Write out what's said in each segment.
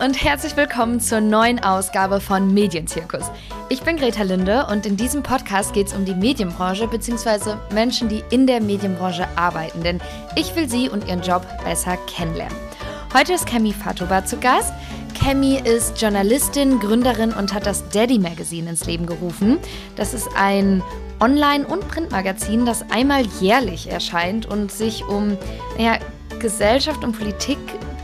Und herzlich willkommen zur neuen Ausgabe von Medienzirkus. Ich bin Greta Linde und in diesem Podcast geht es um die Medienbranche bzw. Menschen, die in der Medienbranche arbeiten, denn ich will sie und ihren Job besser kennenlernen. Heute ist Kemi Fatoba zu Gast. Kemi ist Journalistin, Gründerin und hat das Daddy Magazine ins Leben gerufen. Das ist ein Online- und Printmagazin, das einmal jährlich erscheint und sich um naja, Gesellschaft und Politik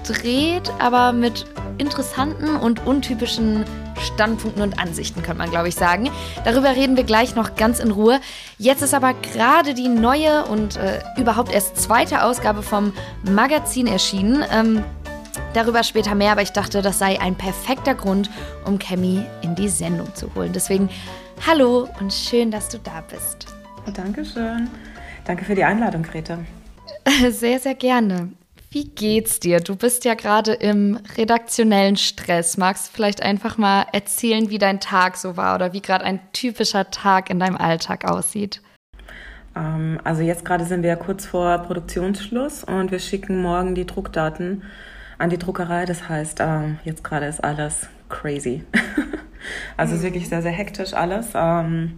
dreht, aber mit interessanten und untypischen Standpunkten und Ansichten, könnte man, glaube ich, sagen. Darüber reden wir gleich noch ganz in Ruhe. Jetzt ist aber gerade die neue und äh, überhaupt erst zweite Ausgabe vom Magazin erschienen. Ähm, darüber später mehr, aber ich dachte, das sei ein perfekter Grund, um Cammy in die Sendung zu holen. Deswegen hallo und schön, dass du da bist. Dankeschön. Danke für die Einladung, Greta. Sehr, sehr gerne. Wie geht's dir? Du bist ja gerade im redaktionellen Stress. Magst du vielleicht einfach mal erzählen, wie dein Tag so war oder wie gerade ein typischer Tag in deinem Alltag aussieht? Ähm, also jetzt gerade sind wir kurz vor Produktionsschluss und wir schicken morgen die Druckdaten an die Druckerei. Das heißt, ähm, jetzt gerade ist alles crazy. also mhm. ist wirklich sehr, sehr hektisch alles. Ähm,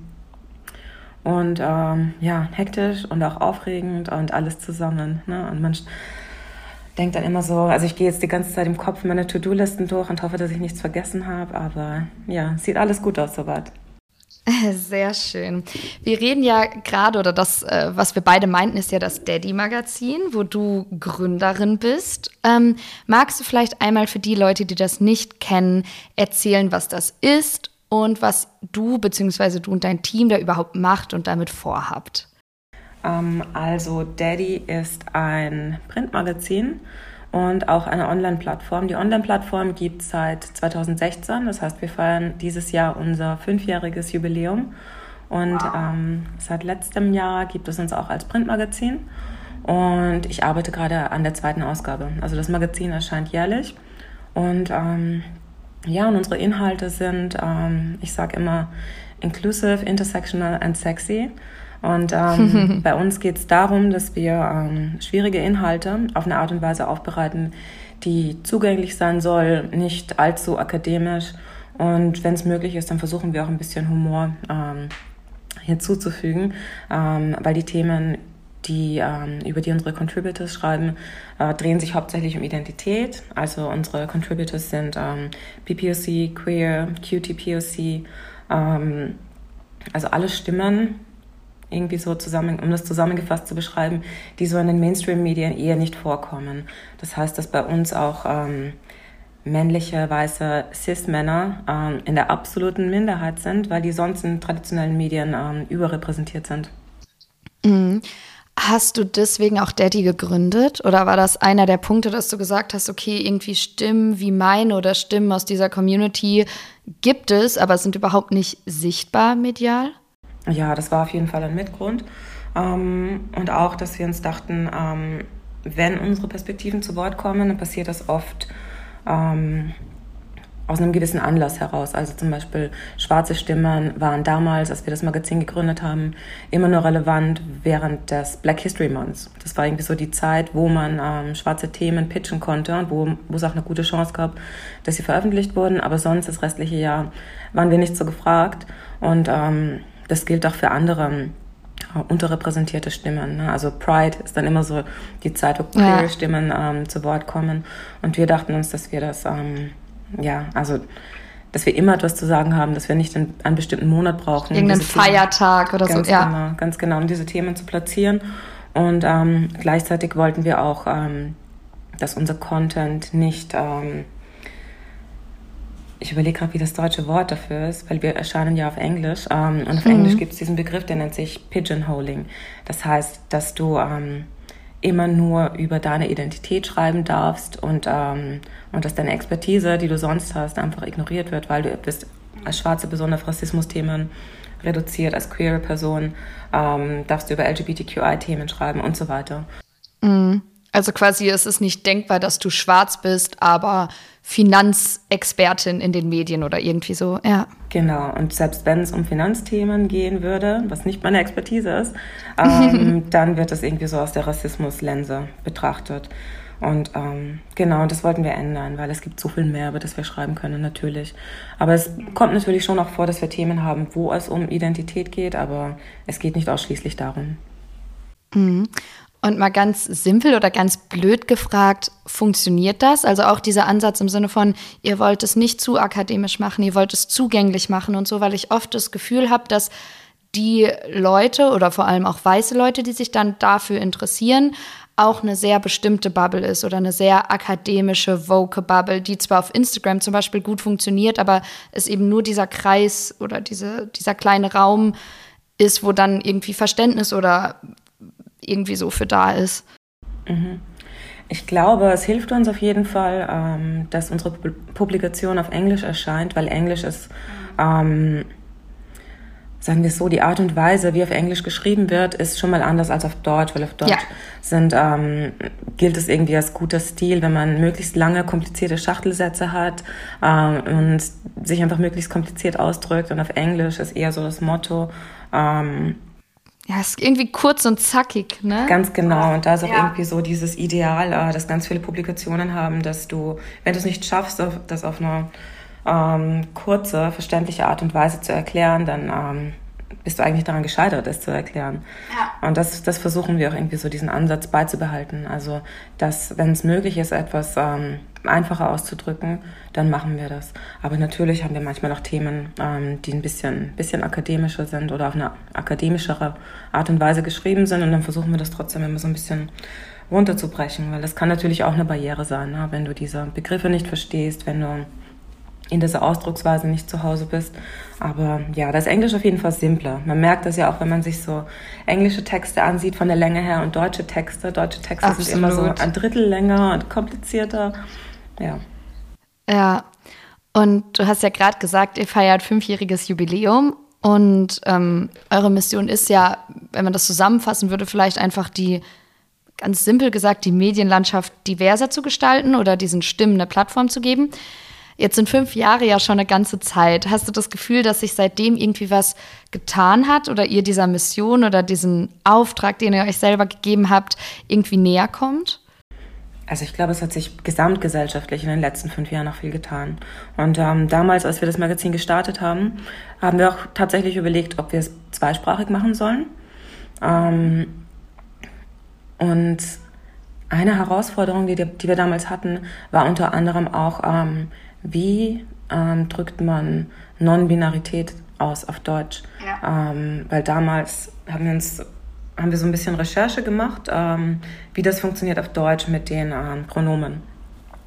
und ja, hektisch und auch aufregend und alles zusammen. Ne? Und man denke dann immer so, also ich gehe jetzt die ganze Zeit im Kopf meine To-Do-Listen durch und hoffe, dass ich nichts vergessen habe. Aber ja, sieht alles gut aus soweit. Sehr schön. Wir reden ja gerade, oder das, äh, was wir beide meinten, ist ja das Daddy-Magazin, wo du Gründerin bist. Ähm, magst du vielleicht einmal für die Leute, die das nicht kennen, erzählen, was das ist und was du bzw. du und dein Team da überhaupt macht und damit vorhabt? Ähm, also Daddy ist ein Printmagazin und auch eine Online-Plattform. Die Online-Plattform gibt es seit 2016, das heißt, wir feiern dieses Jahr unser fünfjähriges Jubiläum. Und ähm, seit letztem Jahr gibt es uns auch als Printmagazin. Und ich arbeite gerade an der zweiten Ausgabe. Also das Magazin erscheint jährlich. Und ähm, ja, und unsere Inhalte sind, ähm, ich sage immer, inclusive, intersectional and sexy. Und ähm, bei uns geht es darum, dass wir ähm, schwierige Inhalte auf eine Art und Weise aufbereiten, die zugänglich sein soll, nicht allzu akademisch. Und wenn es möglich ist, dann versuchen wir auch ein bisschen Humor ähm, hinzuzufügen, ähm, weil die Themen, die, ähm, über die unsere Contributors schreiben, äh, drehen sich hauptsächlich um Identität. Also unsere Contributors sind ähm, BPOC, Queer, QTPOC, ähm, also alle Stimmen, irgendwie so zusammen, um das zusammengefasst zu beschreiben, die so in den Mainstream-Medien eher nicht vorkommen. Das heißt, dass bei uns auch ähm, männliche, weiße Cis-Männer ähm, in der absoluten Minderheit sind, weil die sonst in traditionellen Medien ähm, überrepräsentiert sind. Mhm. Hast du deswegen auch Daddy gegründet? Oder war das einer der Punkte, dass du gesagt hast, okay, irgendwie Stimmen wie meine oder Stimmen aus dieser Community gibt es, aber sind überhaupt nicht sichtbar medial? Ja, das war auf jeden Fall ein Mitgrund. Ähm, und auch, dass wir uns dachten, ähm, wenn unsere Perspektiven zu Wort kommen, dann passiert das oft ähm, aus einem gewissen Anlass heraus. Also zum Beispiel schwarze Stimmen waren damals, als wir das Magazin gegründet haben, immer nur relevant während des Black History Months. Das war irgendwie so die Zeit, wo man ähm, schwarze Themen pitchen konnte und wo, es auch eine gute Chance gab, dass sie veröffentlicht wurden. Aber sonst das restliche Jahr waren wir nicht so gefragt. Und ähm, das gilt auch für andere äh, unterrepräsentierte Stimmen. Ne? Also Pride ist dann immer so die Zeit, wo queer ja. Stimmen ähm, zu Wort kommen. Und wir dachten uns, dass wir das, ähm, ja, also dass wir immer etwas zu sagen haben, dass wir nicht einen, einen bestimmten Monat brauchen. Irgendeinen Feiertag Themen, oder so. Ja. Genau, ganz genau, um diese Themen zu platzieren. Und ähm, gleichzeitig wollten wir auch, ähm, dass unser Content nicht ähm, ich überlege gerade, wie das deutsche Wort dafür ist, weil wir erscheinen ja auf Englisch. Ähm, und auf mhm. Englisch gibt es diesen Begriff, der nennt sich Pigeonholing. Das heißt, dass du ähm, immer nur über deine Identität schreiben darfst und, ähm, und dass deine Expertise, die du sonst hast, einfach ignoriert wird, weil du bist als schwarze Person auf Rassismus-Themen reduziert, als queere Person ähm, darfst du über LGBTQI-Themen schreiben und so weiter. Mhm. Also quasi es ist nicht denkbar, dass du schwarz bist, aber Finanzexpertin in den Medien oder irgendwie so, ja. Genau, und selbst wenn es um Finanzthemen gehen würde, was nicht meine Expertise ist, ähm, dann wird das irgendwie so aus der Rassismuslense betrachtet. Und ähm, genau, das wollten wir ändern, weil es gibt so viel mehr, über das wir schreiben können, natürlich. Aber es kommt natürlich schon auch vor, dass wir Themen haben, wo es um Identität geht, aber es geht nicht ausschließlich darum. Mhm. Und mal ganz simpel oder ganz blöd gefragt, funktioniert das? Also auch dieser Ansatz im Sinne von, ihr wollt es nicht zu akademisch machen, ihr wollt es zugänglich machen und so, weil ich oft das Gefühl habe, dass die Leute oder vor allem auch weiße Leute, die sich dann dafür interessieren, auch eine sehr bestimmte Bubble ist oder eine sehr akademische, woke Bubble, die zwar auf Instagram zum Beispiel gut funktioniert, aber es eben nur dieser Kreis oder diese, dieser kleine Raum ist, wo dann irgendwie Verständnis oder irgendwie so für da ist. Mhm. Ich glaube, es hilft uns auf jeden Fall, ähm, dass unsere Publikation auf Englisch erscheint, weil Englisch ist, ähm, sagen wir es so, die Art und Weise, wie auf Englisch geschrieben wird, ist schon mal anders als auf Deutsch, weil auf Deutsch ja. sind, ähm, gilt es irgendwie als guter Stil, wenn man möglichst lange, komplizierte Schachtelsätze hat ähm, und sich einfach möglichst kompliziert ausdrückt. Und auf Englisch ist eher so das Motto, ähm, ja, ist irgendwie kurz und zackig, ne? Ganz genau. Und da ist auch ja. irgendwie so dieses Ideal, äh, dass ganz viele Publikationen haben, dass du, wenn du es nicht schaffst, das auf eine ähm, kurze, verständliche Art und Weise zu erklären, dann ähm, bist du eigentlich daran gescheitert, es zu erklären. Ja. Und das, das versuchen wir auch irgendwie so diesen Ansatz beizubehalten. Also, dass, wenn es möglich ist, etwas ähm, einfacher auszudrücken, dann machen wir das. Aber natürlich haben wir manchmal auch Themen, ähm, die ein bisschen, bisschen akademischer sind oder auf eine akademischere Art und Weise geschrieben sind. Und dann versuchen wir das trotzdem immer so ein bisschen runterzubrechen, weil das kann natürlich auch eine Barriere sein, ne? wenn du diese Begriffe nicht verstehst, wenn du in dieser Ausdrucksweise nicht zu Hause bist. Aber ja, das Englisch auf jeden Fall simpler. Man merkt das ja auch, wenn man sich so englische Texte ansieht von der Länge her und deutsche Texte. Deutsche Texte Absolut. sind immer so ein Drittel länger und komplizierter. Ja. Ja. Und du hast ja gerade gesagt, ihr feiert fünfjähriges Jubiläum. Und ähm, eure Mission ist ja, wenn man das zusammenfassen würde, vielleicht einfach die, ganz simpel gesagt, die Medienlandschaft diverser zu gestalten oder diesen Stimmen eine Plattform zu geben. Jetzt sind fünf Jahre ja schon eine ganze Zeit. Hast du das Gefühl, dass sich seitdem irgendwie was getan hat oder ihr dieser Mission oder diesen Auftrag, den ihr euch selber gegeben habt, irgendwie näher kommt? Also ich glaube, es hat sich gesamtgesellschaftlich in den letzten fünf Jahren noch viel getan. Und ähm, damals, als wir das Magazin gestartet haben, haben wir auch tatsächlich überlegt, ob wir es zweisprachig machen sollen. Ähm, und eine Herausforderung, die, die wir damals hatten, war unter anderem auch ähm, wie ähm, drückt man Non-Binarität aus auf Deutsch? Ja. Ähm, weil damals haben wir uns haben wir so ein bisschen Recherche gemacht, ähm, wie das funktioniert auf Deutsch mit den ähm, Pronomen.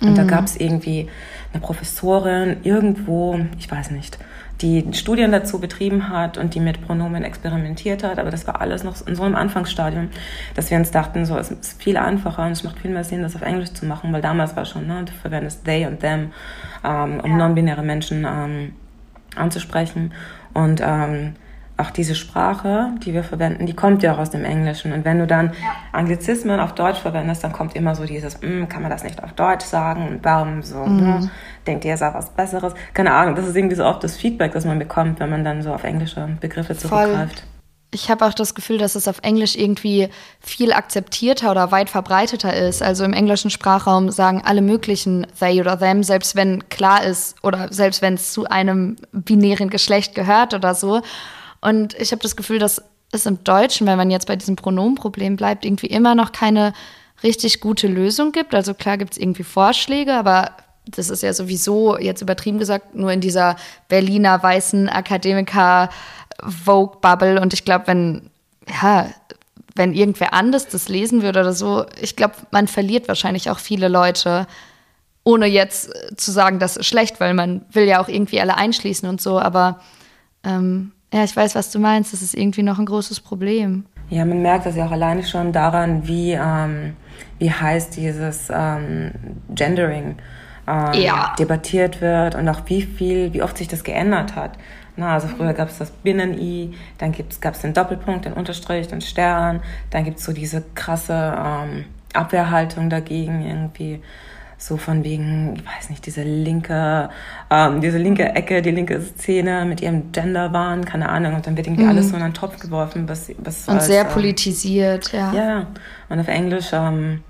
Und mhm. da gab es irgendwie eine Professorin irgendwo, ich weiß nicht, die Studien dazu betrieben hat und die mit Pronomen experimentiert hat. Aber das war alles noch in so einem Anfangsstadium, dass wir uns dachten, so, es ist viel einfacher und es macht viel mehr Sinn, das auf Englisch zu machen, weil damals war schon, ne, du verwendest they und them, ähm, um ja. non-binäre Menschen ähm, anzusprechen. Und ähm, auch diese Sprache, die wir verwenden, die kommt ja auch aus dem Englischen. Und wenn du dann ja. Anglizismen auf Deutsch verwendest, dann kommt immer so dieses, mm, kann man das nicht auf Deutsch sagen? Und warum so? Mhm. Ne? Denkt ihr, es auch was Besseres? Keine Ahnung, das ist irgendwie so oft das Feedback, das man bekommt, wenn man dann so auf englische Begriffe zurückgreift. Voll. Ich habe auch das Gefühl, dass es auf Englisch irgendwie viel akzeptierter oder weit verbreiteter ist. Also im englischen Sprachraum sagen alle möglichen they oder them, selbst wenn klar ist oder selbst wenn es zu einem binären Geschlecht gehört oder so. Und ich habe das Gefühl, dass es im Deutschen, wenn man jetzt bei diesem Pronomenproblem bleibt, irgendwie immer noch keine richtig gute Lösung gibt. Also klar gibt es irgendwie Vorschläge, aber das ist ja sowieso jetzt übertrieben gesagt nur in dieser Berliner weißen Akademiker Vogue Bubble und ich glaube, wenn ja, wenn irgendwer anders das lesen würde oder so, ich glaube, man verliert wahrscheinlich auch viele Leute, ohne jetzt zu sagen, das ist schlecht, weil man will ja auch irgendwie alle einschließen und so, aber ähm, ja, ich weiß, was du meinst. Das ist irgendwie noch ein großes Problem. Ja, man merkt das ja auch alleine schon daran, wie, ähm, wie heiß dieses ähm, Gendering ähm, ja. debattiert wird und auch wie viel, wie oft sich das geändert hat. Na, also früher gab es das Binnen-I, dann gab es den Doppelpunkt, den Unterstrich, den Stern, dann gibt es so diese krasse ähm, Abwehrhaltung dagegen irgendwie so von wegen, ich weiß nicht, diese linke, ähm, diese linke Ecke, die linke Szene mit ihrem Genderwahn, keine Ahnung, und dann wird irgendwie mhm. alles so in einen Topf geworfen, was, was und als, sehr ähm, politisiert, ja. Ja, und auf Englisch ähm,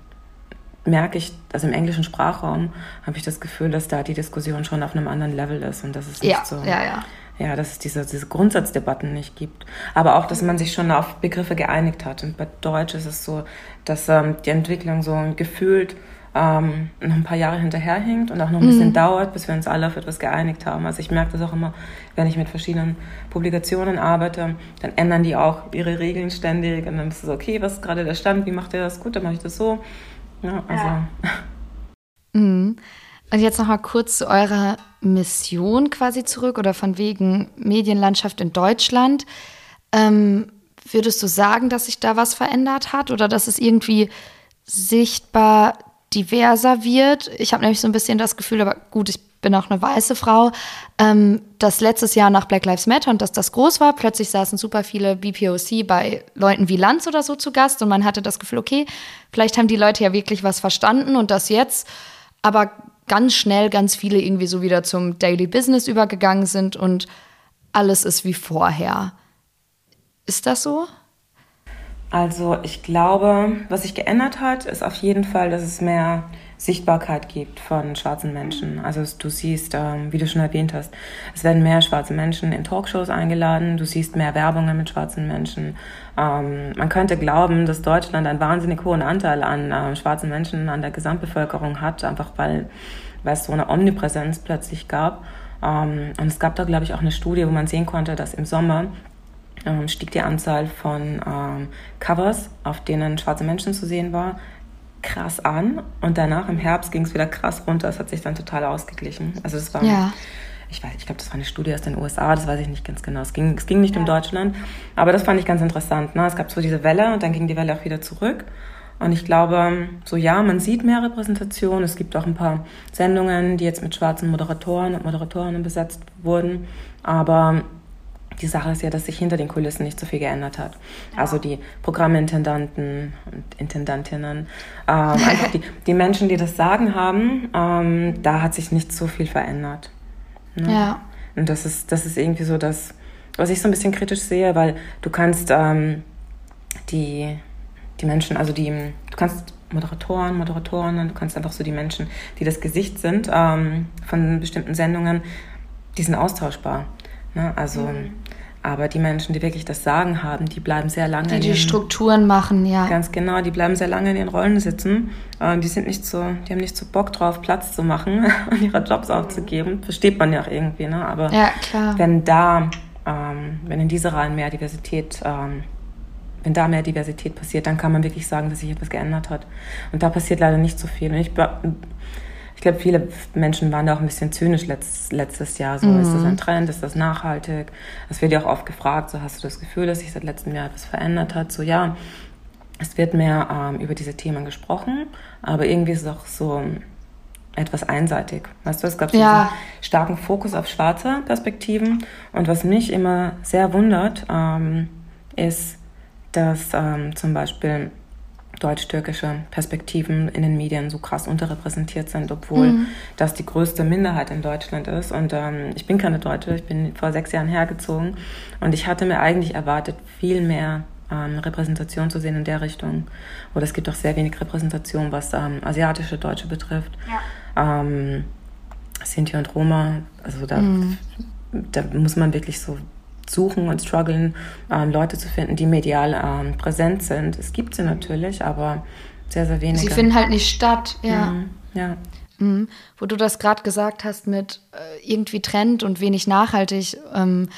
merke ich, also im englischen Sprachraum habe ich das Gefühl, dass da die Diskussion schon auf einem anderen Level ist und das ist nicht ja, so. Ja, ja. Ja, dass es diese, diese Grundsatzdebatten nicht gibt. Aber auch, dass man sich schon auf Begriffe geeinigt hat. Und bei Deutsch ist es so, dass ähm, die Entwicklung so gefühlt ähm, noch ein paar Jahre hinterherhinkt und auch noch ein bisschen mhm. dauert, bis wir uns alle auf etwas geeinigt haben. Also ich merke das auch immer, wenn ich mit verschiedenen Publikationen arbeite, dann ändern die auch ihre Regeln ständig und dann ist es so, okay, was ist gerade der Stand, wie macht ihr das? Gut, dann mache ich das so. Ja, also. Ja. Mhm. Und jetzt noch mal kurz zu eurer Mission quasi zurück oder von wegen Medienlandschaft in Deutschland. Ähm, würdest du sagen, dass sich da was verändert hat oder dass es irgendwie sichtbar diverser wird? Ich habe nämlich so ein bisschen das Gefühl, aber gut, ich bin auch eine weiße Frau, ähm, dass letztes Jahr nach Black Lives Matter und dass das groß war, plötzlich saßen super viele BPOC bei Leuten wie Lanz oder so zu Gast und man hatte das Gefühl, okay, vielleicht haben die Leute ja wirklich was verstanden und das jetzt, aber ganz schnell ganz viele irgendwie so wieder zum Daily Business übergegangen sind und alles ist wie vorher. Ist das so? Also ich glaube, was sich geändert hat, ist auf jeden Fall, dass es mehr Sichtbarkeit gibt von schwarzen Menschen. Also du siehst, ähm, wie du schon erwähnt hast, es werden mehr schwarze Menschen in Talkshows eingeladen, du siehst mehr Werbungen mit schwarzen Menschen. Ähm, man könnte glauben, dass Deutschland einen wahnsinnig hohen Anteil an äh, schwarzen Menschen an der Gesamtbevölkerung hat, einfach weil, weil es so eine Omnipräsenz plötzlich gab. Ähm, und es gab da, glaube ich, auch eine Studie, wo man sehen konnte, dass im Sommer ähm, stieg die Anzahl von ähm, Covers, auf denen schwarze Menschen zu sehen war, krass an und danach im Herbst ging es wieder krass runter. Es hat sich dann total ausgeglichen. Also das war, ja. ich weiß, ich glaube, das war eine Studie aus den USA, das weiß ich nicht ganz genau. Es ging, es ging nicht ja. um Deutschland, aber das fand ich ganz interessant. Ne? Es gab so diese Welle und dann ging die Welle auch wieder zurück. Und ich glaube, so ja, man sieht mehr Repräsentation. Es gibt auch ein paar Sendungen, die jetzt mit schwarzen Moderatoren und Moderatorinnen besetzt wurden. Aber die Sache ist ja, dass sich hinter den Kulissen nicht so viel geändert hat. Ja. Also die Programmintendanten und Intendantinnen, ähm, einfach die, die Menschen, die das Sagen haben, ähm, da hat sich nicht so viel verändert. Ne? Ja. Und das ist, das ist irgendwie so das, was ich so ein bisschen kritisch sehe, weil du kannst ähm, die, die Menschen, also die, du kannst Moderatoren, Moderatorinnen, du kannst einfach so die Menschen, die das Gesicht sind ähm, von bestimmten Sendungen, die sind austauschbar. Ne? Also, mhm. Aber die Menschen, die wirklich das Sagen haben, die bleiben sehr lange. Die die ihren, Strukturen machen, ja. Ganz genau, die bleiben sehr lange in ihren Rollen sitzen. Äh, die sind nicht so, die haben nicht so Bock drauf, Platz zu machen und ihre Jobs aufzugeben. Versteht man ja auch irgendwie, ne? Aber ja, wenn da, ähm, wenn in dieser Reihen mehr Diversität ähm, wenn da mehr Diversität passiert, dann kann man wirklich sagen, dass sich etwas geändert hat. Und da passiert leider nicht so viel. Und ich ich glaube, viele Menschen waren da auch ein bisschen zynisch letztes, letztes Jahr. So, mhm. ist das ein Trend? Ist das nachhaltig? Es wird ja auch oft gefragt, so hast du das Gefühl, dass sich seit letztem Jahr etwas verändert hat? So, ja, es wird mehr ähm, über diese Themen gesprochen, aber irgendwie ist es auch so etwas einseitig. Weißt du, es gab so ja. einen starken Fokus auf schwarze Perspektiven. Und was mich immer sehr wundert, ähm, ist, dass ähm, zum Beispiel deutsch-türkische Perspektiven in den Medien so krass unterrepräsentiert sind, obwohl mhm. das die größte Minderheit in Deutschland ist. Und ähm, ich bin keine Deutsche, ich bin vor sechs Jahren hergezogen und ich hatte mir eigentlich erwartet, viel mehr ähm, Repräsentation zu sehen in der Richtung. Oder es gibt auch sehr wenig Repräsentation, was ähm, asiatische Deutsche betrifft. Ja. Ähm, Sinti und Roma, also da, mhm. da muss man wirklich so suchen und strugglen, ähm, Leute zu finden, die medial ähm, präsent sind. Es gibt sie natürlich, aber sehr, sehr wenige. Sie finden halt nicht statt, ja. Mhm, ja. Mhm. Wo du das gerade gesagt hast mit äh, irgendwie Trend und wenig nachhaltig, ähm,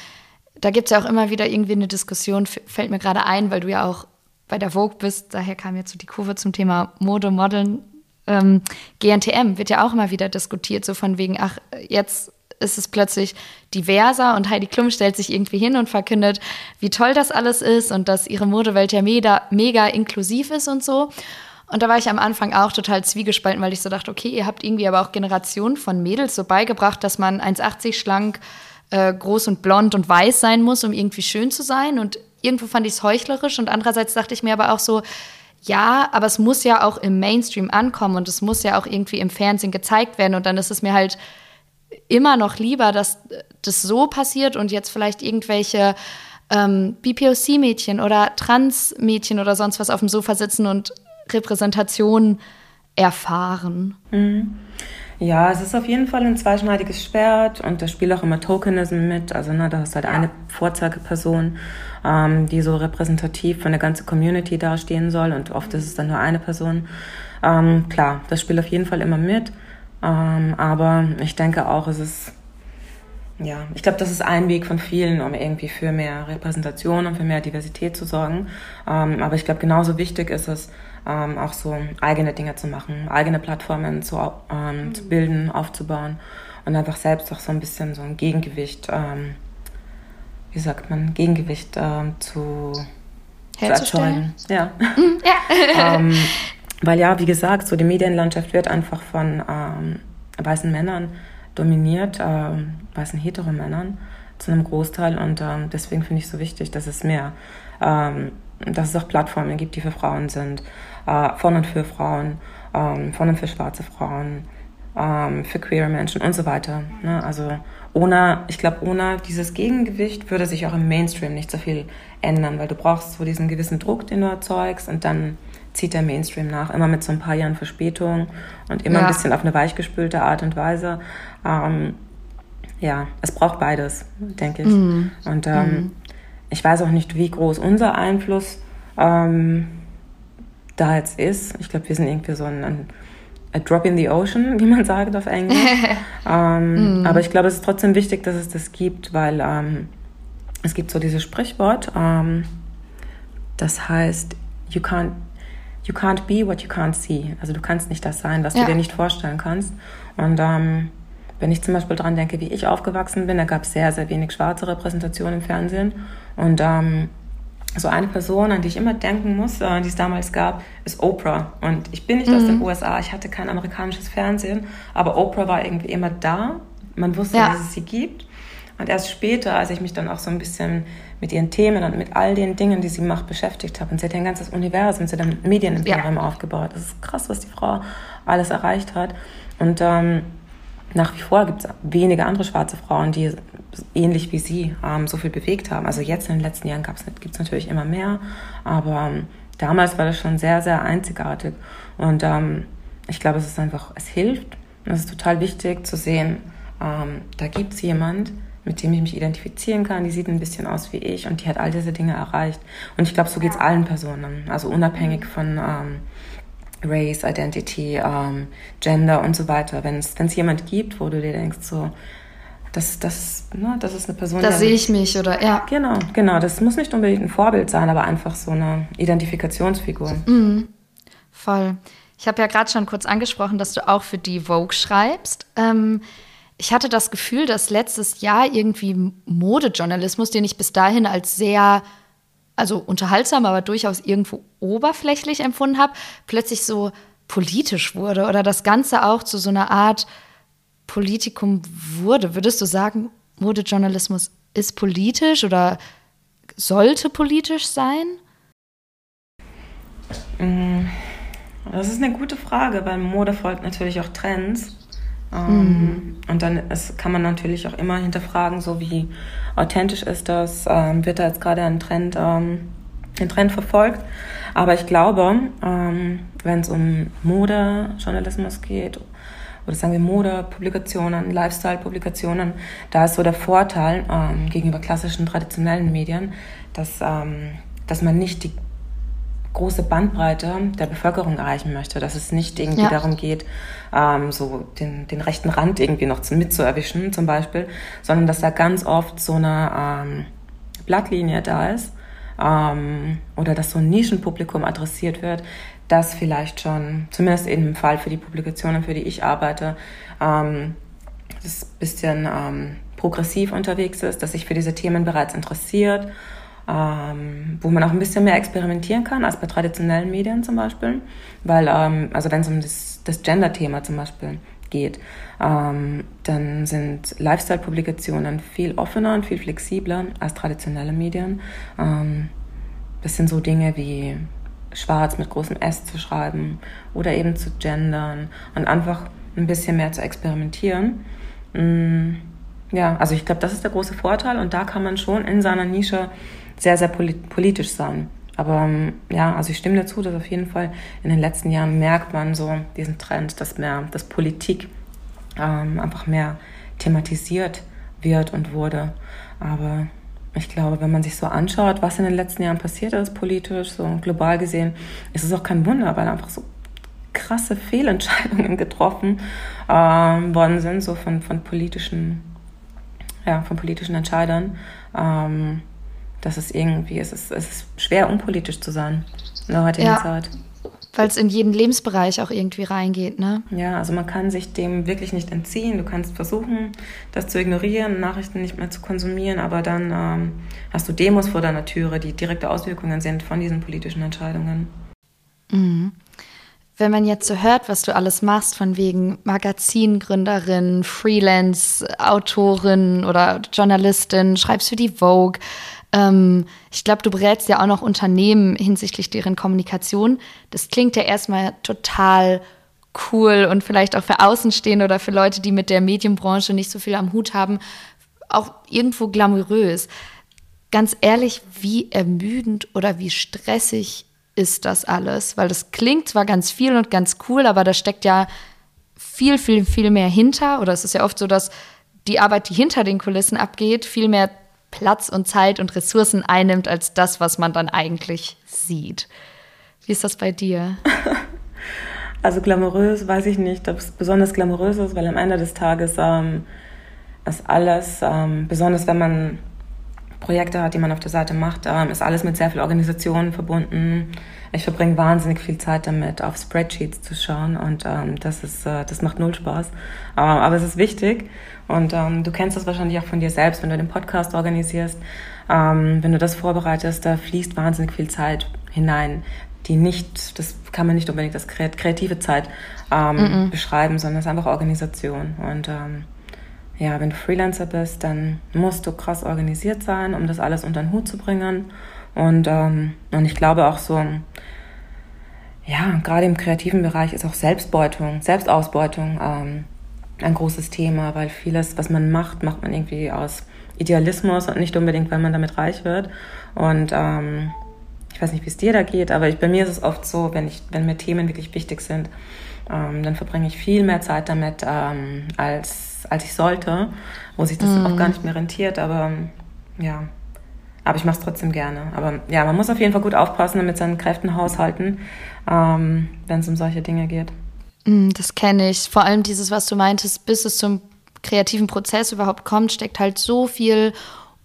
da gibt es ja auch immer wieder irgendwie eine Diskussion, fällt mir gerade ein, weil du ja auch bei der Vogue bist, daher kam jetzt so die Kurve zum Thema Mode, Modeln. Ähm, GNTM wird ja auch immer wieder diskutiert, so von wegen, ach, jetzt ist es plötzlich diverser und Heidi Klum stellt sich irgendwie hin und verkündet, wie toll das alles ist und dass ihre Modewelt ja mega, mega inklusiv ist und so. Und da war ich am Anfang auch total zwiegespalten, weil ich so dachte, okay, ihr habt irgendwie aber auch Generationen von Mädels so beigebracht, dass man 1,80 schlank, äh, groß und blond und weiß sein muss, um irgendwie schön zu sein. Und irgendwo fand ich es heuchlerisch und andererseits dachte ich mir aber auch so, ja, aber es muss ja auch im Mainstream ankommen und es muss ja auch irgendwie im Fernsehen gezeigt werden. Und dann ist es mir halt immer noch lieber, dass das so passiert und jetzt vielleicht irgendwelche ähm, BPOC-Mädchen oder Trans-Mädchen oder sonst was auf dem Sofa sitzen und Repräsentation erfahren? Mhm. Ja, es ist auf jeden Fall ein zweischneidiges Schwert und da spielt auch immer Tokenism mit. Also ne, da ist halt ja. eine Vorzeigeperson, ähm, die so repräsentativ für eine ganze Community dastehen soll und oft ist es dann nur eine Person. Ähm, klar, das spielt auf jeden Fall immer mit. Ähm, aber ich denke auch, es ist ja, ich glaube, das ist ein Weg von vielen, um irgendwie für mehr Repräsentation und für mehr Diversität zu sorgen. Ähm, aber ich glaube, genauso wichtig ist es, ähm, auch so eigene Dinge zu machen, eigene Plattformen zu, ähm, mhm. zu bilden, aufzubauen und einfach selbst auch so ein bisschen so ein Gegengewicht, ähm, wie sagt man, Gegengewicht ähm, zu, zu erzeugen. Ja. Mhm, ja. Ähm, weil ja, wie gesagt, so die Medienlandschaft wird einfach von weißen Männern dominiert, äh, weißen Heteromännern zu einem Großteil. Und ähm, deswegen finde ich es so wichtig, dass es mehr, ähm, dass es auch Plattformen gibt, die für Frauen sind, äh, von und für Frauen, ähm, von und für schwarze Frauen, ähm, für queere Menschen und so weiter. Ne? Also ohne, ich glaube, ohne dieses Gegengewicht würde sich auch im Mainstream nicht so viel ändern, weil du brauchst so diesen gewissen Druck, den du erzeugst und dann zieht der Mainstream nach, immer mit so ein paar Jahren Verspätung und immer ja. ein bisschen auf eine weichgespülte Art und Weise. Ähm, ja, es braucht beides, denke ich. Mhm. Und ähm, mhm. ich weiß auch nicht, wie groß unser Einfluss ähm, da jetzt ist. Ich glaube, wir sind irgendwie so ein, ein a drop in the ocean, wie man sagt auf Englisch. ähm, mm. Aber ich glaube, es ist trotzdem wichtig, dass es das gibt, weil ähm, es gibt so dieses Sprichwort, ähm, das heißt, you can't you can't be what you can't see. Also du kannst nicht das sein, was ja. du dir nicht vorstellen kannst. Und ähm, wenn ich zum Beispiel daran denke, wie ich aufgewachsen bin, da gab es sehr, sehr wenig schwarze Repräsentation im Fernsehen. Und ähm, so eine Person, an die ich immer denken muss, äh, die es damals gab, ist Oprah. Und ich bin nicht mhm. aus den USA, ich hatte kein amerikanisches Fernsehen, aber Oprah war irgendwie immer da. Man wusste, ja. dass es sie gibt. Und erst später, als ich mich dann auch so ein bisschen mit ihren Themen und mit all den Dingen, die sie macht, beschäftigt habe. Und sie hat ja ein ganzes Universum, sie hat ein Medienimperium ja. aufgebaut. Das ist krass, was die Frau alles erreicht hat. Und ähm, nach wie vor gibt es wenige andere schwarze Frauen, die ähnlich wie sie ähm, so viel bewegt haben. Also jetzt in den letzten Jahren gibt es natürlich immer mehr, aber ähm, damals war das schon sehr, sehr einzigartig. Und ähm, ich glaube, es ist einfach, es hilft. Und es ist total wichtig zu sehen, ähm, da gibt es jemand, mit dem ich mich identifizieren kann. Die sieht ein bisschen aus wie ich und die hat all diese Dinge erreicht. Und ich glaube, so geht es allen Personen, also unabhängig von ähm, Race, Identity, ähm, Gender und so weiter. Wenn es jemand gibt, wo du dir denkst, so, das, das, ne, das ist eine Person. Da sehe ich mich, oder? Ja. Genau, genau. Das muss nicht unbedingt ein Vorbild sein, aber einfach so eine Identifikationsfigur. Mhm. Voll. Ich habe ja gerade schon kurz angesprochen, dass du auch für die Vogue schreibst. Ähm, ich hatte das Gefühl, dass letztes Jahr irgendwie Modejournalismus, den ich bis dahin als sehr, also unterhaltsam, aber durchaus irgendwo oberflächlich empfunden habe, plötzlich so politisch wurde oder das Ganze auch zu so einer Art Politikum wurde. Würdest du sagen, Modejournalismus ist politisch oder sollte politisch sein? Mm, das ist eine gute Frage, weil Mode folgt natürlich auch Trends. Mhm. Und dann ist, kann man natürlich auch immer hinterfragen, so wie authentisch ist das, ähm, wird da jetzt gerade ein Trend, ähm, ein Trend verfolgt. Aber ich glaube, ähm, wenn es um Modejournalismus geht, oder sagen wir Mode-Publikationen, Lifestyle-Publikationen, da ist so der Vorteil ähm, gegenüber klassischen traditionellen Medien, dass, ähm, dass man nicht die große Bandbreite der Bevölkerung erreichen möchte, dass es nicht irgendwie ja. darum geht, ähm, so den, den rechten Rand irgendwie noch zu, mitzuerwischen zum Beispiel, sondern dass da ganz oft so eine ähm, Blattlinie da ist ähm, oder dass so ein Nischenpublikum adressiert wird, das vielleicht schon, zumindest in dem Fall für die Publikationen, für die ich arbeite, ähm, das ein bisschen ähm, progressiv unterwegs ist, dass sich für diese Themen bereits interessiert ähm, wo man auch ein bisschen mehr experimentieren kann als bei traditionellen Medien zum Beispiel. Weil, ähm, also wenn es um das, das Gender-Thema zum Beispiel geht, ähm, dann sind Lifestyle-Publikationen viel offener und viel flexibler als traditionelle Medien. Ähm, das sind so Dinge wie schwarz mit großem S zu schreiben oder eben zu gendern und einfach ein bisschen mehr zu experimentieren. Mm, ja, also ich glaube, das ist der große Vorteil und da kann man schon in seiner Nische sehr, sehr politisch sein. aber ähm, ja, also ich stimme dazu, dass auf jeden Fall in den letzten Jahren merkt man so diesen Trend, dass mehr, dass Politik ähm, einfach mehr thematisiert wird und wurde. Aber ich glaube, wenn man sich so anschaut, was in den letzten Jahren passiert ist, politisch, so global gesehen, ist es auch kein Wunder, weil einfach so krasse Fehlentscheidungen getroffen ähm, worden sind, so von, von politischen, ja, von politischen Entscheidern. Ähm, dass es irgendwie, es ist, es ist schwer, unpolitisch zu sein in der heutigen ja. Zeit. Weil es in jeden Lebensbereich auch irgendwie reingeht, ne? Ja, also man kann sich dem wirklich nicht entziehen. Du kannst versuchen, das zu ignorieren, Nachrichten nicht mehr zu konsumieren, aber dann ähm, hast du Demos vor deiner Türe, die direkte Auswirkungen sind von diesen politischen Entscheidungen. Mhm. Wenn man jetzt so hört, was du alles machst, von wegen Magazingründerin, Freelance-Autorin oder Journalistin, schreibst für die Vogue, ähm, ich glaube, du berätst ja auch noch Unternehmen hinsichtlich deren Kommunikation. Das klingt ja erstmal total cool und vielleicht auch für Außenstehende oder für Leute, die mit der Medienbranche nicht so viel am Hut haben, auch irgendwo glamourös. Ganz ehrlich, wie ermüdend oder wie stressig ist das alles? Weil das klingt zwar ganz viel und ganz cool, aber da steckt ja viel, viel, viel mehr hinter. Oder es ist ja oft so, dass die Arbeit, die hinter den Kulissen abgeht, viel mehr Platz und Zeit und Ressourcen einnimmt als das, was man dann eigentlich sieht. Wie ist das bei dir? Also glamourös weiß ich nicht, ob es besonders glamourös ist, weil am Ende des Tages ähm, ist alles, ähm, besonders wenn man Projekte hat, die man auf der Seite macht, ist alles mit sehr viel Organisation verbunden. Ich verbringe wahnsinnig viel Zeit damit, auf Spreadsheets zu schauen und ähm, das ist, äh, das macht null Spaß. Ähm, aber es ist wichtig und ähm, du kennst das wahrscheinlich auch von dir selbst, wenn du den Podcast organisierst. Ähm, wenn du das vorbereitest, da fließt wahnsinnig viel Zeit hinein, die nicht, das kann man nicht unbedingt als kreative Zeit mm -mm. beschreiben, sondern es ist einfach Organisation. Und ähm, ja, wenn du Freelancer bist, dann musst du krass organisiert sein, um das alles unter den Hut zu bringen. Und, ähm, und ich glaube auch so, ja, gerade im kreativen Bereich ist auch Selbstbeutung, Selbstausbeutung ähm, ein großes Thema, weil vieles, was man macht, macht man irgendwie aus Idealismus und nicht unbedingt, weil man damit reich wird. Und ähm, ich weiß nicht, wie es dir da geht, aber ich, bei mir ist es oft so, wenn, ich, wenn mir Themen wirklich wichtig sind, ähm, dann verbringe ich viel mehr Zeit damit, ähm, als, als ich sollte, wo sich das mm. auch gar nicht mehr rentiert. Aber ja, aber ich mache es trotzdem gerne. Aber ja, man muss auf jeden Fall gut aufpassen und mit seinen Kräften haushalten, ähm, wenn es um solche Dinge geht. Mm, das kenne ich. Vor allem dieses, was du meintest, bis es zum kreativen Prozess überhaupt kommt, steckt halt so viel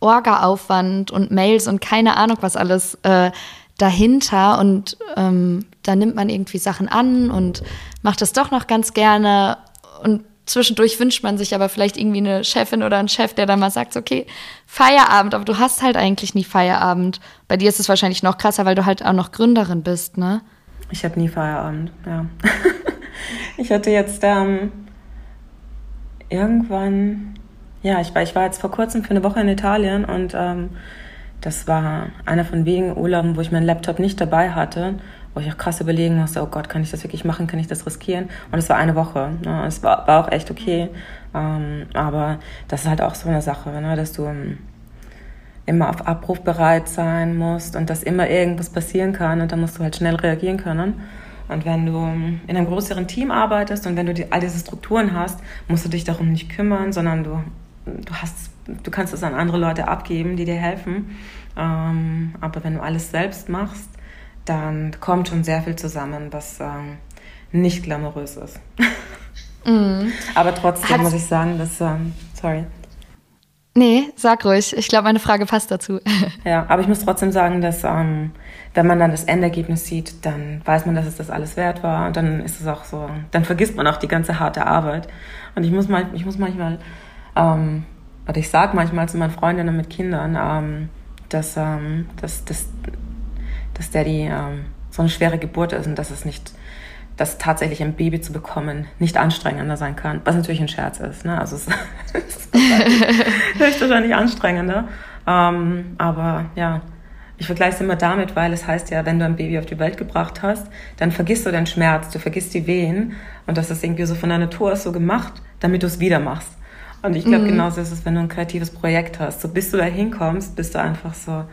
Orga-Aufwand und Mails und keine Ahnung, was alles äh, dahinter. Und ähm, da nimmt man irgendwie Sachen an und macht das doch noch ganz gerne. Und zwischendurch wünscht man sich aber vielleicht irgendwie eine Chefin oder einen Chef, der dann mal sagt, okay, Feierabend, aber du hast halt eigentlich nie Feierabend. Bei dir ist es wahrscheinlich noch krasser, weil du halt auch noch Gründerin bist, ne? Ich habe nie Feierabend, ja. ich hatte jetzt ähm, irgendwann, ja, ich war, ich war jetzt vor kurzem für eine Woche in Italien und ähm, das war einer von wenigen Urlauben, wo ich meinen Laptop nicht dabei hatte, wo ich auch krass überlegen musste, oh Gott, kann ich das wirklich machen, kann ich das riskieren? Und es war eine Woche. Ne? Es war, war auch echt okay. Ähm, aber das ist halt auch so eine Sache, ne? dass du ähm, immer auf Abruf bereit sein musst und dass immer irgendwas passieren kann und da musst du halt schnell reagieren können. Und wenn du in einem größeren Team arbeitest und wenn du die, all diese Strukturen hast, musst du dich darum nicht kümmern, sondern du, du, hast, du kannst es an andere Leute abgeben, die dir helfen. Ähm, aber wenn du alles selbst machst, dann kommt schon sehr viel zusammen, was ähm, nicht glamourös ist. Mm. aber trotzdem Hat's muss ich sagen, dass, ähm, sorry. Nee, sag ruhig. Ich glaube, meine Frage passt dazu. ja, aber ich muss trotzdem sagen, dass ähm, wenn man dann das Endergebnis sieht, dann weiß man, dass es das alles wert war und dann ist es auch so, dann vergisst man auch die ganze harte Arbeit. Und ich muss, mal, ich muss manchmal, ähm, oder ich sage manchmal zu meinen Freundinnen mit Kindern, ähm, dass, ähm, dass, dass, dass Daddy ähm, so eine schwere Geburt ist und dass es nicht dass tatsächlich ein Baby zu bekommen nicht anstrengender sein kann, was natürlich ein Scherz ist. Ne? Also es ist höchstwahrscheinlich anstrengender. Ähm, aber ja, ich vergleiche es immer damit, weil es heißt ja, wenn du ein Baby auf die Welt gebracht hast, dann vergisst du den Schmerz, du vergisst die Wehen und das ist irgendwie so von der Natur aus so gemacht, damit du es wieder machst. Und ich glaube, mhm. genauso ist es, wenn du ein kreatives Projekt hast. So bis du da hinkommst, bist du einfach so,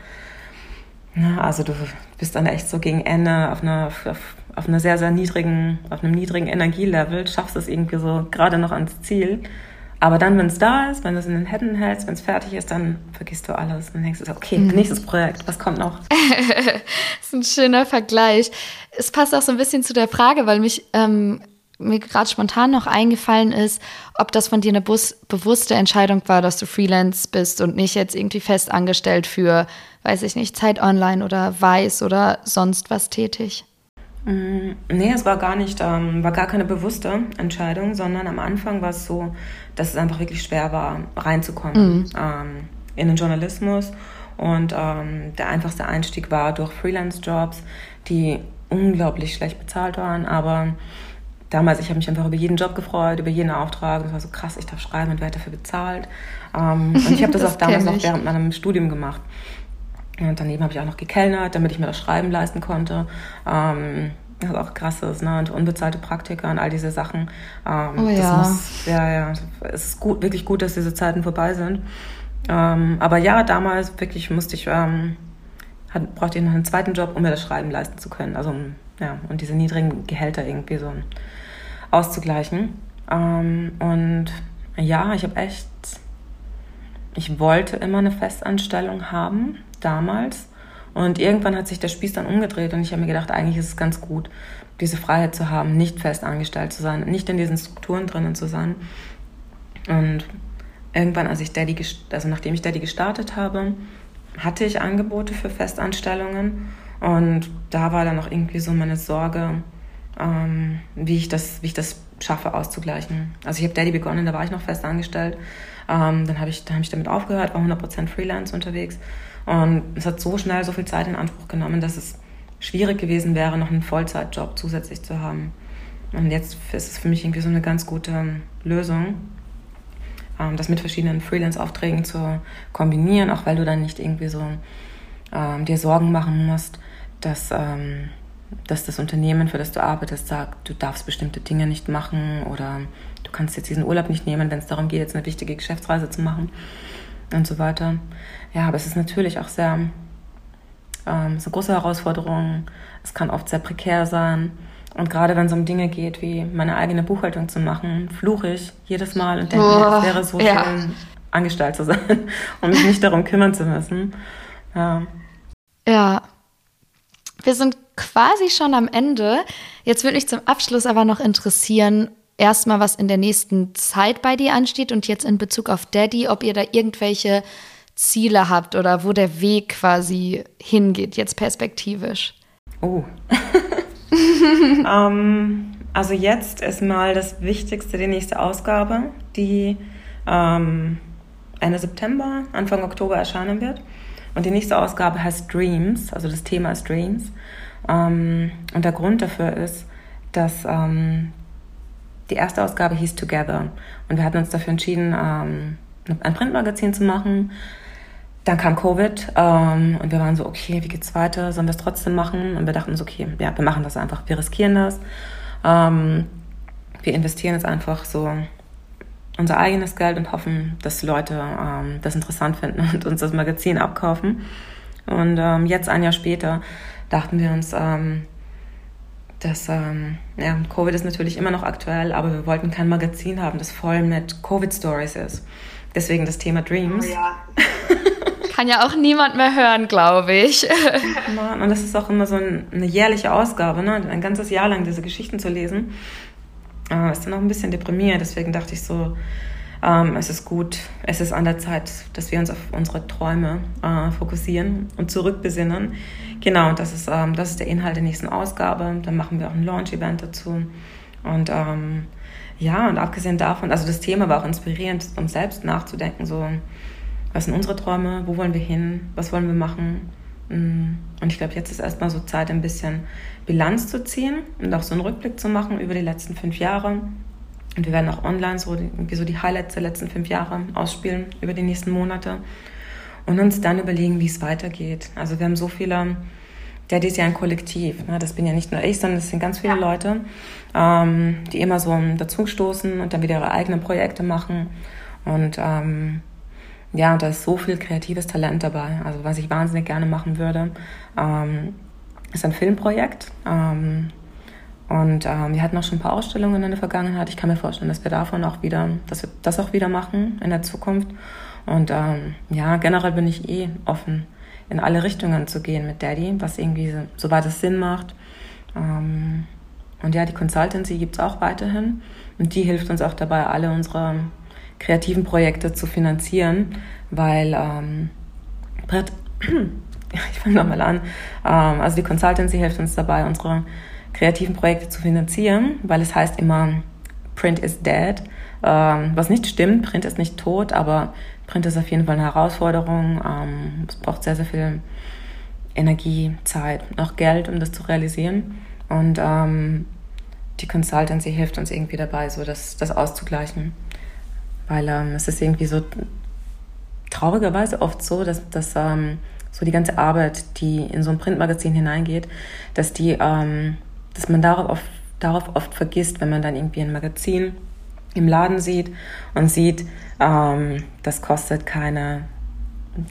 Ja, also du bist dann echt so gegen Ende auf einer, auf, auf einer sehr, sehr niedrigen, auf einem niedrigen Energielevel, schaffst es irgendwie so gerade noch ans Ziel. Aber dann, wenn es da ist, wenn du es in den Händen hältst, wenn es fertig ist, dann vergisst du alles und denkst, okay, mhm. nächstes Projekt, was kommt noch? das ist ein schöner Vergleich. Es passt auch so ein bisschen zu der Frage, weil mich ähm, mir gerade spontan noch eingefallen ist, ob das von dir eine bewusste Entscheidung war, dass du Freelance bist und nicht jetzt irgendwie fest angestellt für, weiß ich nicht, Zeit Online oder Weiß oder sonst was tätig. Mm, nee, es war gar nicht, ähm, war gar keine bewusste Entscheidung, sondern am Anfang war es so, dass es einfach wirklich schwer war, reinzukommen mhm. ähm, in den Journalismus. Und ähm, der einfachste Einstieg war durch Freelance-Jobs, die unglaublich schlecht bezahlt waren, aber damals, ich habe mich einfach über jeden Job gefreut, über jeden Auftrag. Das war so krass, ich darf schreiben und werde dafür bezahlt. Ähm, und ich habe das, das auch damals noch während meinem Studium gemacht. Und daneben habe ich auch noch gekellnert, damit ich mir das Schreiben leisten konnte. Ähm, was auch krass ist, ne? Und unbezahlte Praktika und all diese Sachen. Ähm, oh ja. Muss, ja, ja. Es ist gut, wirklich gut, dass diese Zeiten vorbei sind. Ähm, aber ja, damals wirklich musste ich, ähm, hat, brauchte ich noch einen zweiten Job, um mir das Schreiben leisten zu können. Also, ja, und diese niedrigen Gehälter irgendwie so auszugleichen. Ähm, und ja, ich habe echt, ich wollte immer eine Festanstellung haben damals. Und irgendwann hat sich der Spieß dann umgedreht und ich habe mir gedacht, eigentlich ist es ganz gut, diese Freiheit zu haben, nicht fest angestellt zu sein, nicht in diesen Strukturen drinnen zu sein. Und irgendwann, als ich Daddy, also nachdem ich Daddy gestartet habe, hatte ich Angebote für Festanstellungen und da war dann auch irgendwie so meine Sorge, ähm, wie, ich das, wie ich das schaffe auszugleichen. Also ich habe Daddy begonnen, da war ich noch fest angestellt. Ähm, dann habe ich, hab ich damit aufgehört, war 100% Freelance unterwegs und es hat so schnell so viel Zeit in Anspruch genommen, dass es schwierig gewesen wäre, noch einen Vollzeitjob zusätzlich zu haben. Und jetzt ist es für mich irgendwie so eine ganz gute Lösung, ähm, das mit verschiedenen Freelance-Aufträgen zu kombinieren, auch weil du dann nicht irgendwie so ähm, dir Sorgen machen musst, dass, ähm, dass das Unternehmen, für das du arbeitest, sagt, du darfst bestimmte Dinge nicht machen oder du kannst jetzt diesen Urlaub nicht nehmen, wenn es darum geht, jetzt eine wichtige Geschäftsreise zu machen und so weiter. Ja, aber es ist natürlich auch sehr, ähm, es ist eine große Herausforderung. Es kann oft sehr prekär sein. Und gerade wenn es um Dinge geht, wie meine eigene Buchhaltung zu machen, fluche ich jedes Mal und denke, oh, es wäre so ja. schön, angestellt zu sein und mich nicht darum kümmern zu müssen. Ja. ja. Wir sind quasi schon am Ende. Jetzt würde mich zum Abschluss aber noch interessieren, erstmal, was in der nächsten Zeit bei dir ansteht und jetzt in Bezug auf Daddy, ob ihr da irgendwelche Ziele habt oder wo der Weg quasi hingeht, jetzt perspektivisch. Oh. ähm, also jetzt ist mal das Wichtigste die nächste Ausgabe, die ähm, Ende September, Anfang Oktober erscheinen wird. Und die nächste Ausgabe heißt Dreams, also das Thema ist Dreams. Ähm, und der Grund dafür ist, dass ähm, die erste Ausgabe hieß Together. Und wir hatten uns dafür entschieden, ähm, ein Printmagazin zu machen. Dann kam Covid ähm, und wir waren so, okay, wie geht's weiter? Sollen wir es trotzdem machen? Und wir dachten uns, okay, ja, wir machen das einfach. Wir riskieren das. Ähm, wir investieren jetzt einfach so unser eigenes Geld und hoffen, dass Leute ähm, das interessant finden und uns das Magazin abkaufen. Und ähm, jetzt, ein Jahr später, dachten wir uns, ähm, dass ähm, ja, Covid ist natürlich immer noch aktuell, aber wir wollten kein Magazin haben, das voll mit Covid-Stories ist. Deswegen das Thema Dreams. Oh ja. Kann ja auch niemand mehr hören, glaube ich. und das ist auch immer so eine jährliche Ausgabe, ne? ein ganzes Jahr lang diese Geschichten zu lesen. Äh, ist dann auch ein bisschen deprimiert. Deswegen dachte ich so, ähm, es ist gut, es ist an der Zeit, dass wir uns auf unsere Träume äh, fokussieren und zurückbesinnen. Genau, das ist, ähm, das ist der Inhalt der nächsten Ausgabe. Dann machen wir auch ein Launch-Event dazu. Und ähm, ja, und abgesehen davon, also das Thema war auch inspirierend, uns selbst nachzudenken, so, was sind unsere Träume, wo wollen wir hin, was wollen wir machen. Mm, und ich glaube, jetzt ist erstmal so Zeit, ein bisschen Bilanz zu ziehen und auch so einen Rückblick zu machen über die letzten fünf Jahre und wir werden auch online so, irgendwie so die Highlights der letzten fünf Jahre ausspielen über die nächsten Monate und uns dann überlegen, wie es weitergeht. Also wir haben so viele, der ist ja ein Kollektiv. Ne? Das bin ja nicht nur ich, sondern es sind ganz viele Leute, ähm, die immer so dazustoßen und dann wieder ihre eigenen Projekte machen. Und ähm, ja, da ist so viel kreatives Talent dabei. Also was ich wahnsinnig gerne machen würde, ähm, ist ein Filmprojekt. Ähm, und ähm, wir hatten auch schon ein paar Ausstellungen in der Vergangenheit. Ich kann mir vorstellen, dass wir davon auch wieder, dass wir das auch wieder machen in der Zukunft. Und ähm, ja, generell bin ich eh offen, in alle Richtungen zu gehen mit Daddy, was irgendwie, so, soweit es Sinn macht. Ähm, und ja, die Consultancy gibt es auch weiterhin. Und die hilft uns auch dabei, alle unsere kreativen Projekte zu finanzieren, weil ähm, ich fange nochmal an, ähm, also die Consultancy hilft uns dabei, unsere kreativen Projekte zu finanzieren, weil es heißt immer, Print is dead, ähm, was nicht stimmt, Print ist nicht tot, aber Print ist auf jeden Fall eine Herausforderung. Ähm, es braucht sehr, sehr viel Energie, Zeit, auch Geld, um das zu realisieren. Und ähm, die Consultancy hilft uns irgendwie dabei, so das, das auszugleichen. Weil ähm, es ist irgendwie so traurigerweise oft so, dass, dass ähm, so die ganze Arbeit, die in so ein Printmagazin hineingeht, dass die ähm, dass man darauf oft, darauf oft vergisst, wenn man dann irgendwie ein Magazin im Laden sieht und sieht, ähm, das kostet keine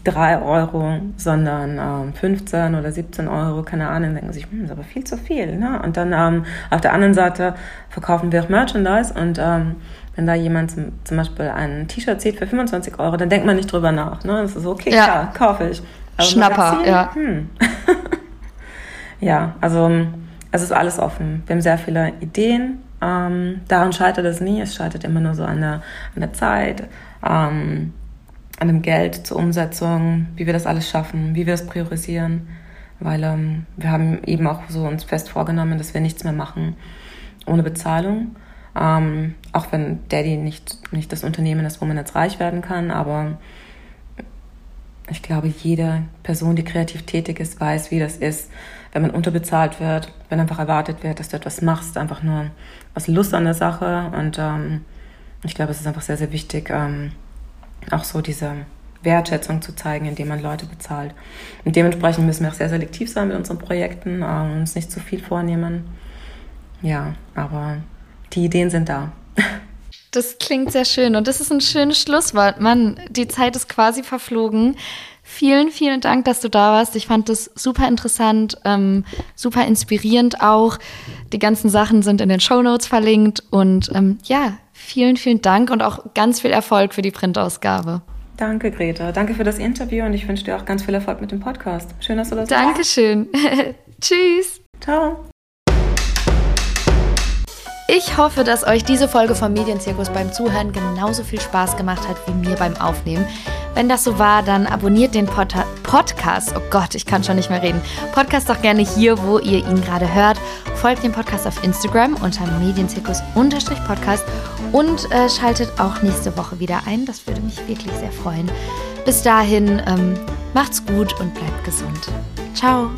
3 Euro, sondern ähm, 15 oder 17 Euro, keine Ahnung, denken sich, hm, ist aber viel zu viel. Ne? Und dann ähm, auf der anderen Seite verkaufen wir auch Merchandise und ähm, wenn da jemand zum, zum Beispiel ein T-Shirt zieht für 25 Euro, dann denkt man nicht drüber nach. Ne? Das ist so, okay, ja. klar, kaufe ich. Aber Schnapper, ja. Hm. ja, also es ist alles offen. Wir haben sehr viele Ideen. Ähm, daran scheitert es nie. Es scheitert immer nur so an der, an der Zeit, ähm, an dem Geld zur Umsetzung, wie wir das alles schaffen, wie wir das priorisieren. Weil ähm, wir haben eben auch so uns fest vorgenommen, dass wir nichts mehr machen ohne Bezahlung. Ähm, auch wenn Daddy nicht, nicht das Unternehmen ist, wo man jetzt reich werden kann, aber ich glaube, jede Person, die kreativ tätig ist, weiß, wie das ist, wenn man unterbezahlt wird, wenn einfach erwartet wird, dass du etwas machst, einfach nur aus Lust an der Sache. Und ähm, ich glaube, es ist einfach sehr, sehr wichtig, ähm, auch so diese Wertschätzung zu zeigen, indem man Leute bezahlt. Und dementsprechend müssen wir auch sehr selektiv sein mit unseren Projekten, äh, uns nicht zu viel vornehmen. Ja, aber die Ideen sind da. Das klingt sehr schön und das ist ein schönes Schlusswort. Mann, die Zeit ist quasi verflogen. Vielen, vielen Dank, dass du da warst. Ich fand das super interessant, ähm, super inspirierend auch. Die ganzen Sachen sind in den Show Notes verlinkt. Und ähm, ja, vielen, vielen Dank und auch ganz viel Erfolg für die Printausgabe. Danke, Greta. Danke für das Interview und ich wünsche dir auch ganz viel Erfolg mit dem Podcast. Schön, dass du das Dankeschön. Tschüss. Ciao. Ich hoffe, dass euch diese Folge vom Medienzirkus beim Zuhören genauso viel Spaß gemacht hat wie mir beim Aufnehmen. Wenn das so war, dann abonniert den Pod Podcast. Oh Gott, ich kann schon nicht mehr reden. Podcast doch gerne hier, wo ihr ihn gerade hört. Folgt dem Podcast auf Instagram unter Medienzirkus-Podcast und äh, schaltet auch nächste Woche wieder ein. Das würde mich wirklich sehr freuen. Bis dahin, ähm, macht's gut und bleibt gesund. Ciao.